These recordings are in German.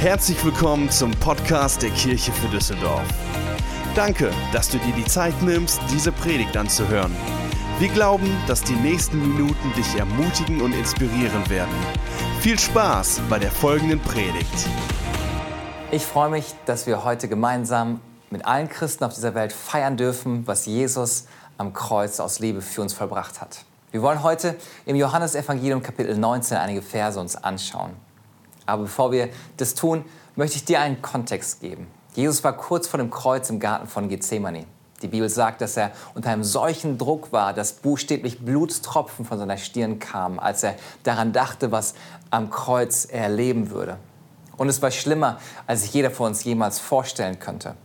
Herzlich willkommen zum Podcast der Kirche für Düsseldorf. Danke, dass du dir die Zeit nimmst, diese Predigt anzuhören. Wir glauben, dass die nächsten Minuten dich ermutigen und inspirieren werden. Viel Spaß bei der folgenden Predigt. Ich freue mich, dass wir heute gemeinsam mit allen Christen auf dieser Welt feiern dürfen, was Jesus am Kreuz aus Liebe für uns vollbracht hat. Wir wollen heute im Johannesevangelium Kapitel 19 einige Verse uns anschauen. Aber bevor wir das tun, möchte ich dir einen Kontext geben. Jesus war kurz vor dem Kreuz im Garten von Gethsemane. Die Bibel sagt, dass er unter einem solchen Druck war, dass buchstäblich Blutstropfen von seiner Stirn kamen, als er daran dachte, was am Kreuz er erleben würde. Und es war schlimmer, als sich jeder von uns jemals vorstellen könnte.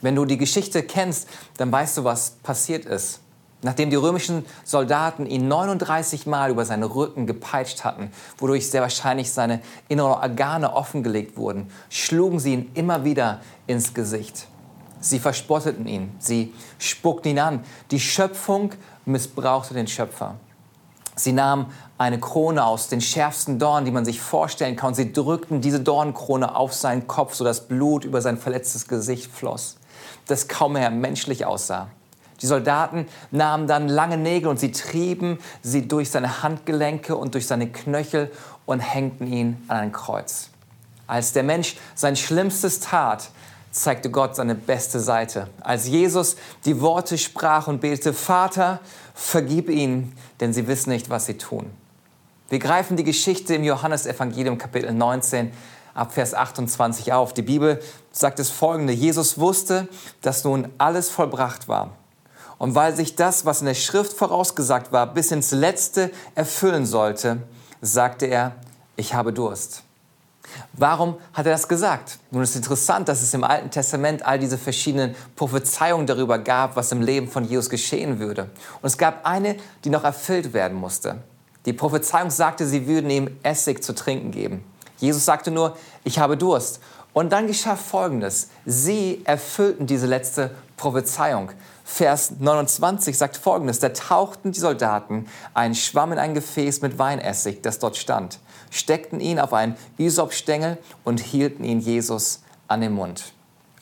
Wenn du die Geschichte kennst, dann weißt du, was passiert ist. Nachdem die römischen Soldaten ihn 39 Mal über seinen Rücken gepeitscht hatten, wodurch sehr wahrscheinlich seine inneren Organe offengelegt wurden, schlugen sie ihn immer wieder ins Gesicht. Sie verspotteten ihn, sie spuckten ihn an. Die Schöpfung missbrauchte den Schöpfer. Sie nahmen eine Krone aus den schärfsten Dornen, die man sich vorstellen kann, und sie drückten diese Dornenkrone auf seinen Kopf, sodass Blut über sein verletztes Gesicht floss, das kaum mehr menschlich aussah. Die Soldaten nahmen dann lange Nägel und sie trieben sie durch seine Handgelenke und durch seine Knöchel und hängten ihn an ein Kreuz. Als der Mensch sein Schlimmstes tat, zeigte Gott seine beste Seite. Als Jesus die Worte sprach und betete, Vater, vergib ihnen, denn sie wissen nicht, was sie tun. Wir greifen die Geschichte im Johannesevangelium Kapitel 19 ab Vers 28 auf. Die Bibel sagt das folgende, Jesus wusste, dass nun alles vollbracht war. Und weil sich das, was in der Schrift vorausgesagt war, bis ins Letzte erfüllen sollte, sagte er, ich habe Durst. Warum hat er das gesagt? Nun ist interessant, dass es im Alten Testament all diese verschiedenen Prophezeiungen darüber gab, was im Leben von Jesus geschehen würde. Und es gab eine, die noch erfüllt werden musste. Die Prophezeiung sagte, sie würden ihm Essig zu trinken geben. Jesus sagte nur, ich habe Durst. Und dann geschah Folgendes. Sie erfüllten diese letzte Prophezeiung. Vers 29 sagt folgendes, da tauchten die Soldaten einen Schwamm in ein Gefäß mit Weinessig, das dort stand, steckten ihn auf einen Isopstängel und hielten ihn Jesus an den Mund.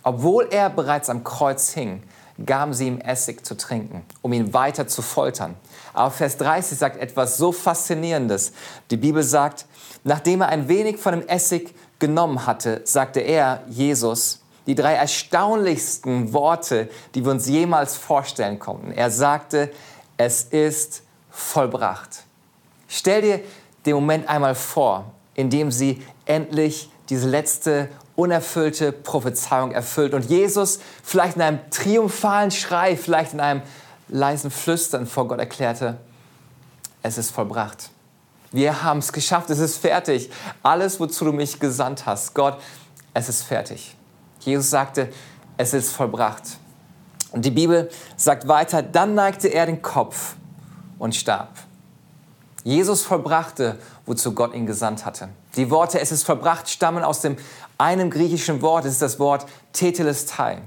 Obwohl er bereits am Kreuz hing, gaben sie ihm Essig zu trinken, um ihn weiter zu foltern. Aber Vers 30 sagt etwas so Faszinierendes. Die Bibel sagt, nachdem er ein wenig von dem Essig genommen hatte, sagte er, Jesus, die drei erstaunlichsten Worte, die wir uns jemals vorstellen konnten. Er sagte, es ist vollbracht. Stell dir den Moment einmal vor, in dem sie endlich diese letzte unerfüllte Prophezeiung erfüllt und Jesus vielleicht in einem triumphalen Schrei, vielleicht in einem leisen Flüstern vor Gott erklärte, es ist vollbracht. Wir haben es geschafft, es ist fertig. Alles, wozu du mich gesandt hast, Gott, es ist fertig. Jesus sagte, es ist vollbracht. Und die Bibel sagt weiter, dann neigte er den Kopf und starb. Jesus vollbrachte, wozu Gott ihn gesandt hatte. Die Worte, es ist vollbracht, stammen aus dem einen griechischen Wort, es ist das Wort Tetelestai.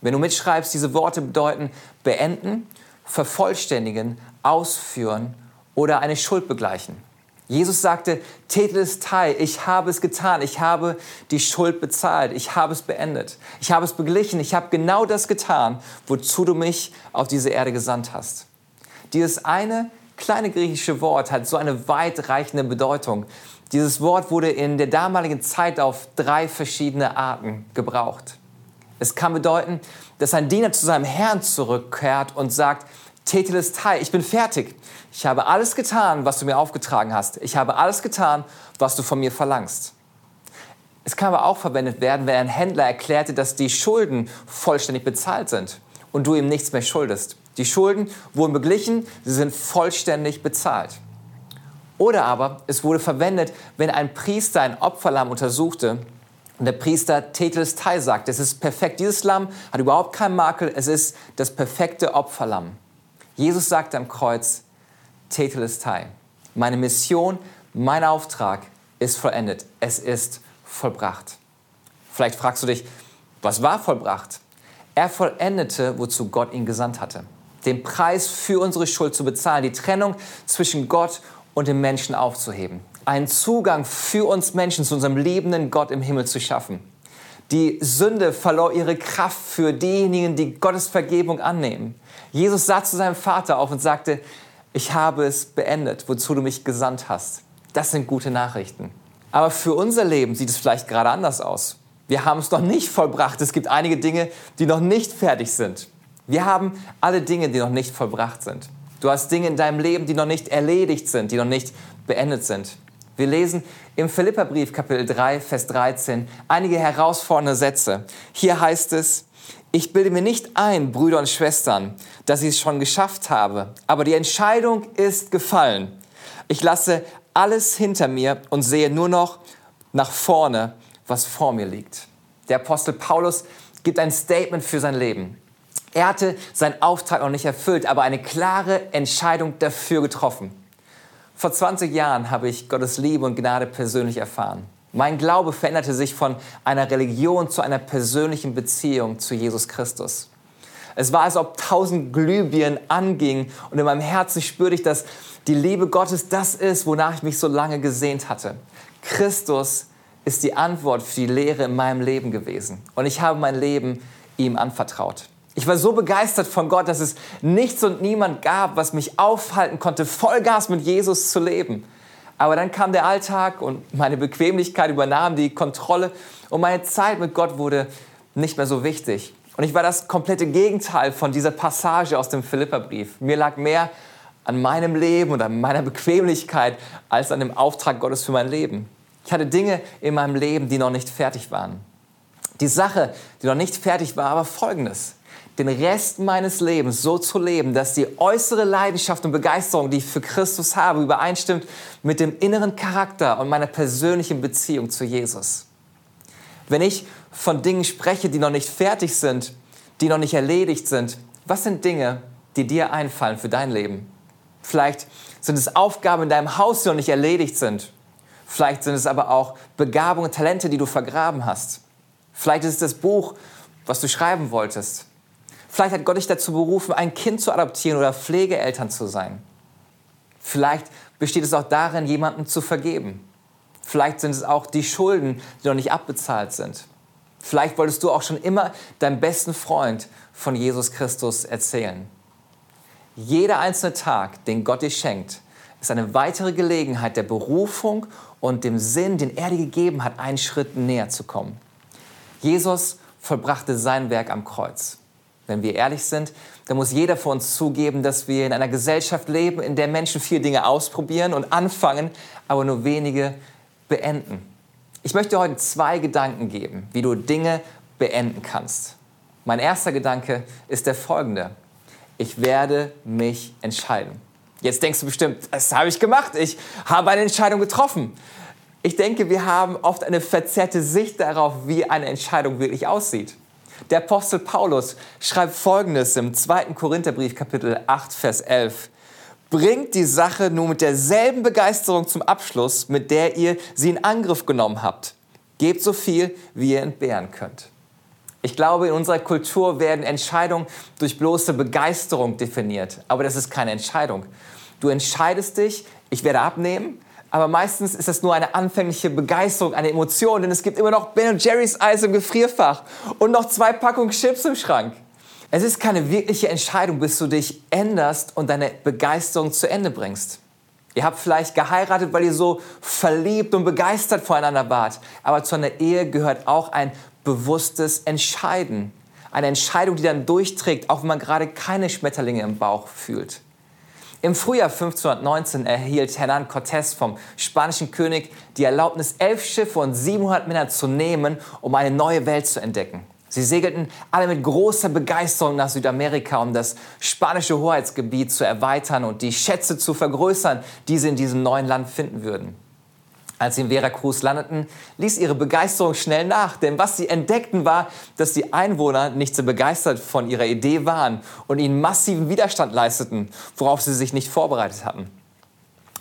Wenn du mitschreibst, diese Worte bedeuten beenden, vervollständigen, ausführen oder eine Schuld begleichen. Jesus sagte, Tetelestai, ich habe es getan, ich habe die Schuld bezahlt, ich habe es beendet, ich habe es beglichen, ich habe genau das getan, wozu du mich auf diese Erde gesandt hast. Dieses eine kleine griechische Wort hat so eine weitreichende Bedeutung. Dieses Wort wurde in der damaligen Zeit auf drei verschiedene Arten gebraucht. Es kann bedeuten, dass ein Diener zu seinem Herrn zurückkehrt und sagt, Tetelestai, ich bin fertig. Ich habe alles getan, was du mir aufgetragen hast. Ich habe alles getan, was du von mir verlangst. Es kann aber auch verwendet werden, wenn ein Händler erklärte, dass die Schulden vollständig bezahlt sind und du ihm nichts mehr schuldest. Die Schulden wurden beglichen, sie sind vollständig bezahlt. Oder aber es wurde verwendet, wenn ein Priester ein Opferlamm untersuchte und der Priester Tetelestai sagt, es ist perfekt, dieses Lamm hat überhaupt keinen Makel, es ist das perfekte Opferlamm. Jesus sagte am Kreuz, Tetelestai, meine Mission, mein Auftrag ist vollendet. Es ist vollbracht. Vielleicht fragst du dich, was war vollbracht? Er vollendete, wozu Gott ihn gesandt hatte. Den Preis für unsere Schuld zu bezahlen, die Trennung zwischen Gott und dem Menschen aufzuheben. einen Zugang für uns Menschen zu unserem liebenden Gott im Himmel zu schaffen. Die Sünde verlor ihre Kraft für diejenigen, die Gottes Vergebung annehmen. Jesus sah zu seinem Vater auf und sagte, ich habe es beendet, wozu du mich gesandt hast. Das sind gute Nachrichten. Aber für unser Leben sieht es vielleicht gerade anders aus. Wir haben es noch nicht vollbracht. Es gibt einige Dinge, die noch nicht fertig sind. Wir haben alle Dinge, die noch nicht vollbracht sind. Du hast Dinge in deinem Leben, die noch nicht erledigt sind, die noch nicht beendet sind. Wir lesen im Philipperbrief Kapitel 3, Vers 13 einige herausfordernde Sätze. Hier heißt es, ich bilde mir nicht ein, Brüder und Schwestern, dass ich es schon geschafft habe, aber die Entscheidung ist gefallen. Ich lasse alles hinter mir und sehe nur noch nach vorne, was vor mir liegt. Der Apostel Paulus gibt ein Statement für sein Leben. Er hatte seinen Auftrag noch nicht erfüllt, aber eine klare Entscheidung dafür getroffen. Vor 20 Jahren habe ich Gottes Liebe und Gnade persönlich erfahren. Mein Glaube veränderte sich von einer Religion zu einer persönlichen Beziehung zu Jesus Christus. Es war, als ob tausend Glühbirnen angingen und in meinem Herzen spürte ich, dass die Liebe Gottes das ist, wonach ich mich so lange gesehnt hatte. Christus ist die Antwort für die Lehre in meinem Leben gewesen und ich habe mein Leben ihm anvertraut. Ich war so begeistert von Gott, dass es nichts und niemand gab, was mich aufhalten konnte, Vollgas mit Jesus zu leben. Aber dann kam der Alltag und meine Bequemlichkeit übernahm die Kontrolle und meine Zeit mit Gott wurde nicht mehr so wichtig. Und ich war das komplette Gegenteil von dieser Passage aus dem Philipperbrief. Mir lag mehr an meinem Leben und an meiner Bequemlichkeit als an dem Auftrag Gottes für mein Leben. Ich hatte Dinge in meinem Leben, die noch nicht fertig waren. Die Sache, die noch nicht fertig war, war folgendes den Rest meines Lebens so zu leben, dass die äußere Leidenschaft und Begeisterung, die ich für Christus habe, übereinstimmt mit dem inneren Charakter und meiner persönlichen Beziehung zu Jesus. Wenn ich von Dingen spreche, die noch nicht fertig sind, die noch nicht erledigt sind, was sind Dinge, die dir einfallen für dein Leben? Vielleicht sind es Aufgaben in deinem Haus, die noch nicht erledigt sind. Vielleicht sind es aber auch Begabungen, Talente, die du vergraben hast. Vielleicht ist es das Buch, was du schreiben wolltest. Vielleicht hat Gott dich dazu berufen, ein Kind zu adoptieren oder Pflegeeltern zu sein. Vielleicht besteht es auch darin, jemandem zu vergeben. Vielleicht sind es auch die Schulden, die noch nicht abbezahlt sind. Vielleicht wolltest du auch schon immer deinem besten Freund von Jesus Christus erzählen. Jeder einzelne Tag, den Gott dir schenkt, ist eine weitere Gelegenheit der Berufung und dem Sinn, den er dir gegeben hat, einen Schritt näher zu kommen. Jesus vollbrachte sein Werk am Kreuz. Wenn wir ehrlich sind, dann muss jeder von uns zugeben, dass wir in einer Gesellschaft leben, in der Menschen viele Dinge ausprobieren und anfangen, aber nur wenige beenden. Ich möchte heute zwei Gedanken geben, wie du Dinge beenden kannst. Mein erster Gedanke ist der folgende. Ich werde mich entscheiden. Jetzt denkst du bestimmt, das habe ich gemacht. Ich habe eine Entscheidung getroffen. Ich denke, wir haben oft eine verzerrte Sicht darauf, wie eine Entscheidung wirklich aussieht. Der Apostel Paulus schreibt Folgendes im 2. Korintherbrief Kapitel 8, Vers 11. Bringt die Sache nur mit derselben Begeisterung zum Abschluss, mit der ihr sie in Angriff genommen habt. Gebt so viel, wie ihr entbehren könnt. Ich glaube, in unserer Kultur werden Entscheidungen durch bloße Begeisterung definiert. Aber das ist keine Entscheidung. Du entscheidest dich, ich werde abnehmen, aber meistens ist es nur eine anfängliche Begeisterung, eine Emotion, denn es gibt immer noch Ben Jerry's Eis im Gefrierfach und noch zwei Packungen Chips im Schrank. Es ist keine wirkliche Entscheidung, bis du dich änderst und deine Begeisterung zu Ende bringst. Ihr habt vielleicht geheiratet, weil ihr so verliebt und begeistert voreinander wart. Aber zu einer Ehe gehört auch ein bewusstes Entscheiden. Eine Entscheidung, die dann durchträgt, auch wenn man gerade keine Schmetterlinge im Bauch fühlt. Im Frühjahr 1519 erhielt Hernán Cortés vom spanischen König die Erlaubnis, elf Schiffe und 700 Männer zu nehmen, um eine neue Welt zu entdecken. Sie segelten alle mit großer Begeisterung nach Südamerika, um das spanische Hoheitsgebiet zu erweitern und die Schätze zu vergrößern, die sie in diesem neuen Land finden würden. Als sie in Veracruz landeten, ließ ihre Begeisterung schnell nach, denn was sie entdeckten war, dass die Einwohner nicht so begeistert von ihrer Idee waren und ihnen massiven Widerstand leisteten, worauf sie sich nicht vorbereitet hatten.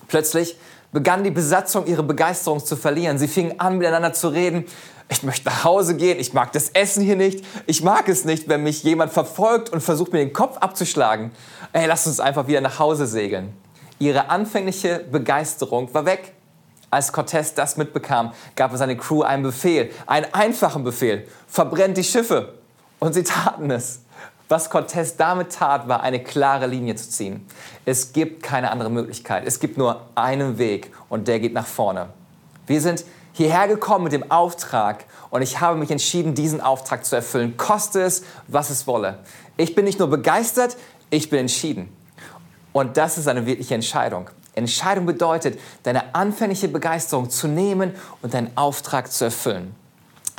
Plötzlich begann die Besatzung ihre Begeisterung zu verlieren. Sie fingen an, miteinander zu reden. Ich möchte nach Hause gehen, ich mag das Essen hier nicht, ich mag es nicht, wenn mich jemand verfolgt und versucht, mir den Kopf abzuschlagen. Ey, lass uns einfach wieder nach Hause segeln. Ihre anfängliche Begeisterung war weg. Als Cortés das mitbekam, gab er seine Crew einen Befehl, einen einfachen Befehl. Verbrennt die Schiffe. Und sie taten es. Was Cortés damit tat, war eine klare Linie zu ziehen. Es gibt keine andere Möglichkeit. Es gibt nur einen Weg und der geht nach vorne. Wir sind hierher gekommen mit dem Auftrag und ich habe mich entschieden, diesen Auftrag zu erfüllen, koste es, was es wolle. Ich bin nicht nur begeistert, ich bin entschieden. Und das ist eine wirkliche Entscheidung. Entscheidung bedeutet, deine anfängliche Begeisterung zu nehmen und deinen Auftrag zu erfüllen.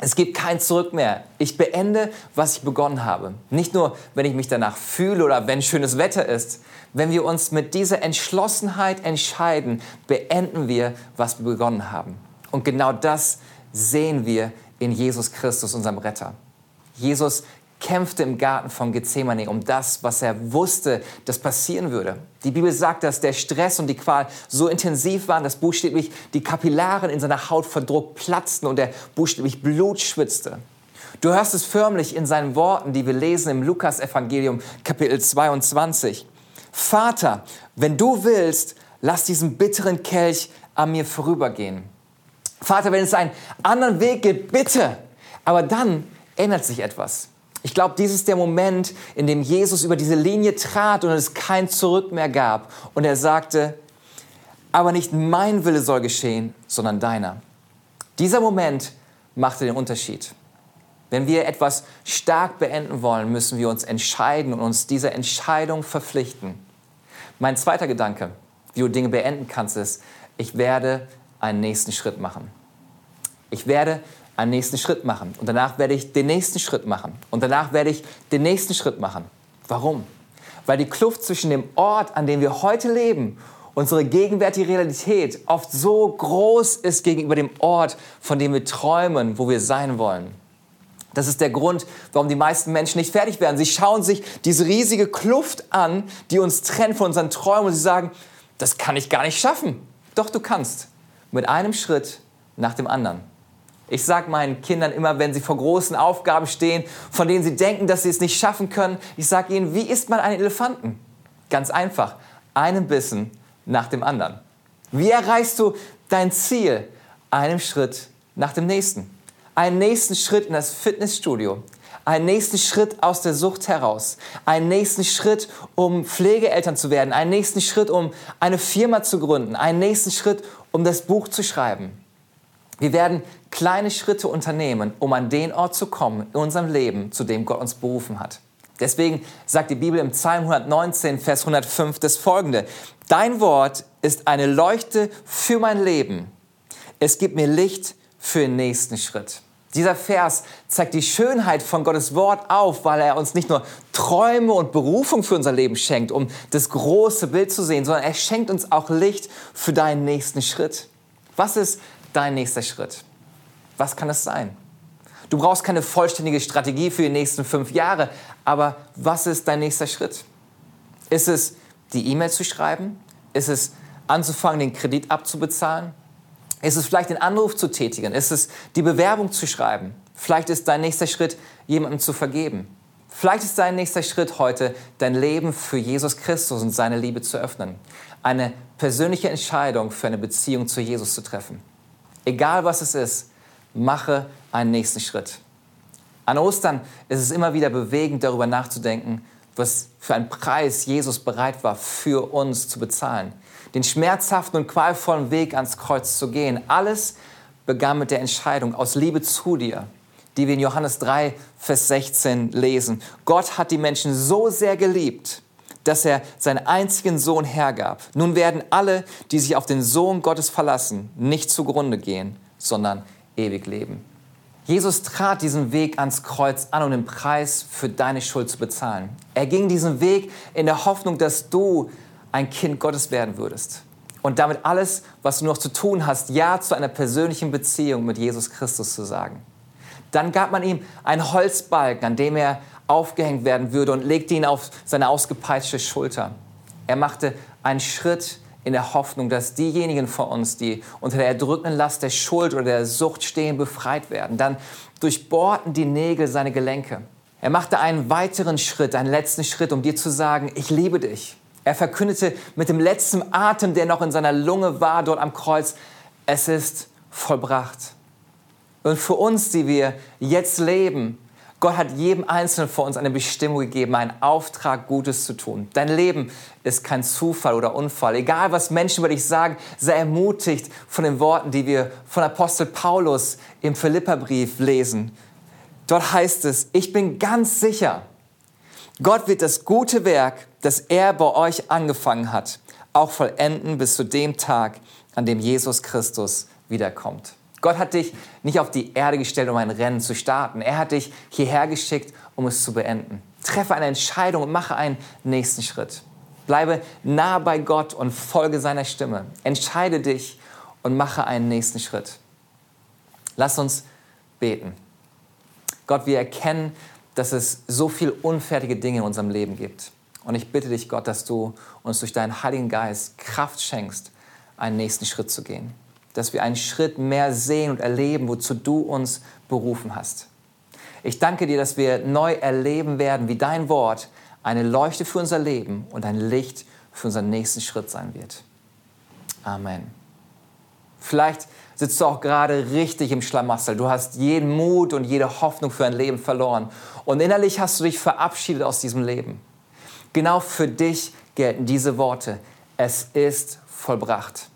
Es gibt kein Zurück mehr. Ich beende, was ich begonnen habe. Nicht nur, wenn ich mich danach fühle oder wenn schönes Wetter ist. Wenn wir uns mit dieser Entschlossenheit entscheiden, beenden wir, was wir begonnen haben. Und genau das sehen wir in Jesus Christus, unserem Retter. Jesus kämpfte im Garten von Gethsemane um das, was er wusste, das passieren würde. Die Bibel sagt, dass der Stress und die Qual so intensiv waren, dass buchstäblich die Kapillaren in seiner Haut verdruckt platzten und er buchstäblich Blut schwitzte. Du hörst es förmlich in seinen Worten, die wir lesen im Lukas-Evangelium, Kapitel 22. Vater, wenn du willst, lass diesen bitteren Kelch an mir vorübergehen. Vater, wenn es einen anderen Weg gibt, bitte. Aber dann ändert sich etwas. Ich glaube, dies ist der Moment, in dem Jesus über diese Linie trat und es kein Zurück mehr gab. Und er sagte, aber nicht mein Wille soll geschehen, sondern deiner. Dieser Moment machte den Unterschied. Wenn wir etwas stark beenden wollen, müssen wir uns entscheiden und uns dieser Entscheidung verpflichten. Mein zweiter Gedanke, wie du Dinge beenden kannst, ist, ich werde einen nächsten Schritt machen. Ich werde einen nächsten Schritt machen. Und danach werde ich den nächsten Schritt machen. Und danach werde ich den nächsten Schritt machen. Warum? Weil die Kluft zwischen dem Ort, an dem wir heute leben, unsere gegenwärtige Realität oft so groß ist gegenüber dem Ort, von dem wir träumen, wo wir sein wollen. Das ist der Grund, warum die meisten Menschen nicht fertig werden. Sie schauen sich diese riesige Kluft an, die uns trennt von unseren Träumen und sie sagen, das kann ich gar nicht schaffen. Doch du kannst. Mit einem Schritt nach dem anderen. Ich sage meinen Kindern immer, wenn sie vor großen Aufgaben stehen, von denen sie denken, dass sie es nicht schaffen können, ich sage ihnen, wie isst man einen Elefanten? Ganz einfach, einen Bissen nach dem anderen. Wie erreichst du dein Ziel? Einem Schritt nach dem nächsten. Einen nächsten Schritt in das Fitnessstudio. Einen nächsten Schritt aus der Sucht heraus. Einen nächsten Schritt, um Pflegeeltern zu werden. Einen nächsten Schritt, um eine Firma zu gründen. Einen nächsten Schritt, um das Buch zu schreiben. Wir werden kleine Schritte unternehmen, um an den Ort zu kommen in unserem Leben, zu dem Gott uns berufen hat. Deswegen sagt die Bibel im Psalm 119, Vers 105 das folgende. Dein Wort ist eine Leuchte für mein Leben. Es gibt mir Licht für den nächsten Schritt. Dieser Vers zeigt die Schönheit von Gottes Wort auf, weil er uns nicht nur Träume und Berufung für unser Leben schenkt, um das große Bild zu sehen, sondern er schenkt uns auch Licht für deinen nächsten Schritt. Was ist dein nächster Schritt? Was kann es sein? Du brauchst keine vollständige Strategie für die nächsten fünf Jahre, aber was ist dein nächster Schritt? Ist es, die E-Mail zu schreiben? Ist es, anzufangen, den Kredit abzubezahlen? Ist es vielleicht den Anruf zu tätigen? Ist es, die Bewerbung zu schreiben? Vielleicht ist dein nächster Schritt, jemandem zu vergeben. Vielleicht ist dein nächster Schritt heute, dein Leben für Jesus Christus und seine Liebe zu öffnen. Eine persönliche Entscheidung für eine Beziehung zu Jesus zu treffen. Egal was es ist, mache einen nächsten Schritt. An Ostern ist es immer wieder bewegend, darüber nachzudenken, was für einen Preis Jesus bereit war, für uns zu bezahlen. Den schmerzhaften und qualvollen Weg ans Kreuz zu gehen. Alles begann mit der Entscheidung aus Liebe zu dir, die wir in Johannes 3, Vers 16 lesen. Gott hat die Menschen so sehr geliebt, dass er seinen einzigen Sohn hergab. Nun werden alle, die sich auf den Sohn Gottes verlassen, nicht zugrunde gehen, sondern ewig leben. Jesus trat diesen Weg ans Kreuz an, um den Preis für deine Schuld zu bezahlen. Er ging diesen Weg in der Hoffnung, dass du ein Kind Gottes werden würdest. Und damit alles, was du noch zu tun hast, Ja zu einer persönlichen Beziehung mit Jesus Christus zu sagen. Dann gab man ihm einen Holzbalken, an dem er aufgehängt werden würde und legte ihn auf seine ausgepeitschte Schulter. Er machte einen Schritt in der Hoffnung, dass diejenigen von uns, die unter der erdrückenden Last der Schuld oder der Sucht stehen, befreit werden. Dann durchbohrten die Nägel seine Gelenke. Er machte einen weiteren Schritt, einen letzten Schritt, um dir zu sagen, ich liebe dich. Er verkündete mit dem letzten Atem, der noch in seiner Lunge war, dort am Kreuz, es ist vollbracht. Und für uns, die wir jetzt leben, Gott hat jedem Einzelnen von uns eine Bestimmung gegeben, einen Auftrag, Gutes zu tun. Dein Leben ist kein Zufall oder Unfall. Egal, was Menschen über dich sagen, sei ermutigt von den Worten, die wir von Apostel Paulus im Philipperbrief lesen. Dort heißt es, ich bin ganz sicher, Gott wird das gute Werk, das er bei euch angefangen hat, auch vollenden bis zu dem Tag, an dem Jesus Christus wiederkommt. Gott hat dich nicht auf die Erde gestellt, um ein Rennen zu starten. Er hat dich hierher geschickt, um es zu beenden. Treffe eine Entscheidung und mache einen nächsten Schritt. Bleibe nah bei Gott und folge seiner Stimme. Entscheide dich und mache einen nächsten Schritt. Lass uns beten. Gott, wir erkennen, dass es so viele unfertige Dinge in unserem Leben gibt. Und ich bitte dich, Gott, dass du uns durch deinen Heiligen Geist Kraft schenkst, einen nächsten Schritt zu gehen dass wir einen Schritt mehr sehen und erleben, wozu du uns berufen hast. Ich danke dir, dass wir neu erleben werden, wie dein Wort eine Leuchte für unser Leben und ein Licht für unseren nächsten Schritt sein wird. Amen. Vielleicht sitzt du auch gerade richtig im Schlamassel. Du hast jeden Mut und jede Hoffnung für ein Leben verloren. Und innerlich hast du dich verabschiedet aus diesem Leben. Genau für dich gelten diese Worte. Es ist vollbracht.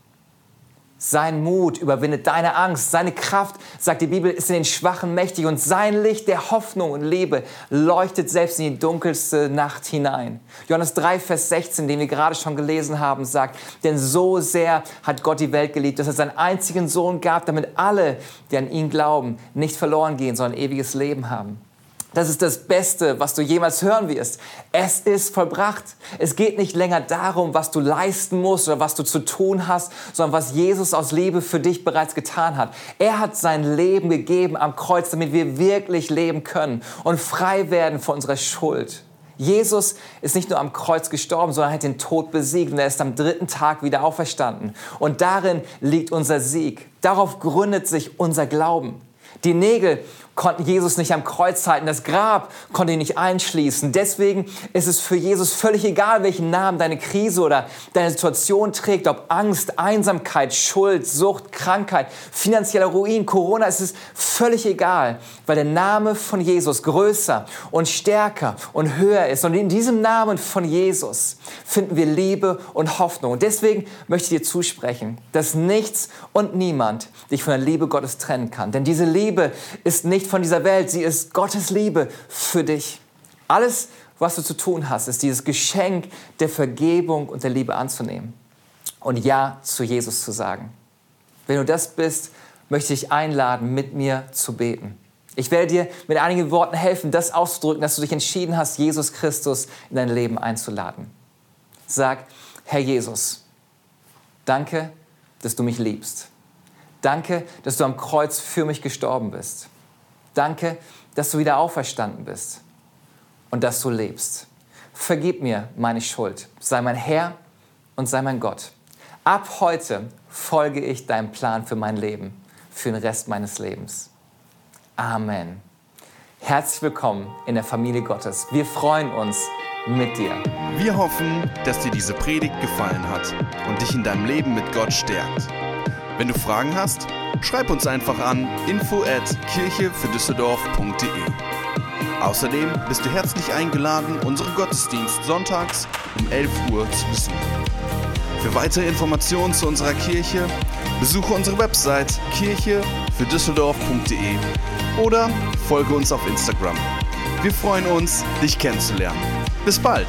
Sein Mut überwindet deine Angst. Seine Kraft, sagt die Bibel, ist in den Schwachen mächtig. Und sein Licht der Hoffnung und Liebe leuchtet selbst in die dunkelste Nacht hinein. Johannes 3, Vers 16, den wir gerade schon gelesen haben, sagt, denn so sehr hat Gott die Welt geliebt, dass er seinen einzigen Sohn gab, damit alle, die an ihn glauben, nicht verloren gehen, sondern ewiges Leben haben. Das ist das Beste, was du jemals hören wirst. Es ist vollbracht. Es geht nicht länger darum, was du leisten musst oder was du zu tun hast, sondern was Jesus aus Liebe für dich bereits getan hat. Er hat sein Leben gegeben am Kreuz, damit wir wirklich leben können und frei werden von unserer Schuld. Jesus ist nicht nur am Kreuz gestorben, sondern hat den Tod besiegt und er ist am dritten Tag wieder auferstanden. Und darin liegt unser Sieg. Darauf gründet sich unser Glauben. Die Nägel konnten Jesus nicht am Kreuz halten. Das Grab konnte ihn nicht einschließen. Deswegen ist es für Jesus völlig egal, welchen Namen deine Krise oder deine Situation trägt. Ob Angst, Einsamkeit, Schuld, Sucht, Krankheit, finanzieller Ruin, Corona. Es ist völlig egal, weil der Name von Jesus größer und stärker und höher ist. Und in diesem Namen von Jesus finden wir Liebe und Hoffnung. Und deswegen möchte ich dir zusprechen, dass nichts und niemand dich von der Liebe Gottes trennen kann. Denn diese Liebe ist nicht nicht von dieser Welt, sie ist Gottes Liebe für dich. Alles, was du zu tun hast, ist dieses Geschenk der Vergebung und der Liebe anzunehmen und Ja zu Jesus zu sagen. Wenn du das bist, möchte ich einladen, mit mir zu beten. Ich werde dir mit einigen Worten helfen, das auszudrücken, dass du dich entschieden hast, Jesus Christus in dein Leben einzuladen. Sag, Herr Jesus, danke, dass du mich liebst. Danke, dass du am Kreuz für mich gestorben bist. Danke, dass du wieder auferstanden bist und dass du lebst. Vergib mir meine Schuld. Sei mein Herr und sei mein Gott. Ab heute folge ich deinem Plan für mein Leben, für den Rest meines Lebens. Amen. Herzlich willkommen in der Familie Gottes. Wir freuen uns mit dir. Wir hoffen, dass dir diese Predigt gefallen hat und dich in deinem Leben mit Gott stärkt. Wenn du Fragen hast, schreib uns einfach an info at kirchefürdüsseldorf.de. Außerdem bist du herzlich eingeladen, unseren Gottesdienst sonntags um 11 Uhr zu besuchen. Für weitere Informationen zu unserer Kirche besuche unsere Website kirchefürdüsseldorf.de oder folge uns auf Instagram. Wir freuen uns, dich kennenzulernen. Bis bald!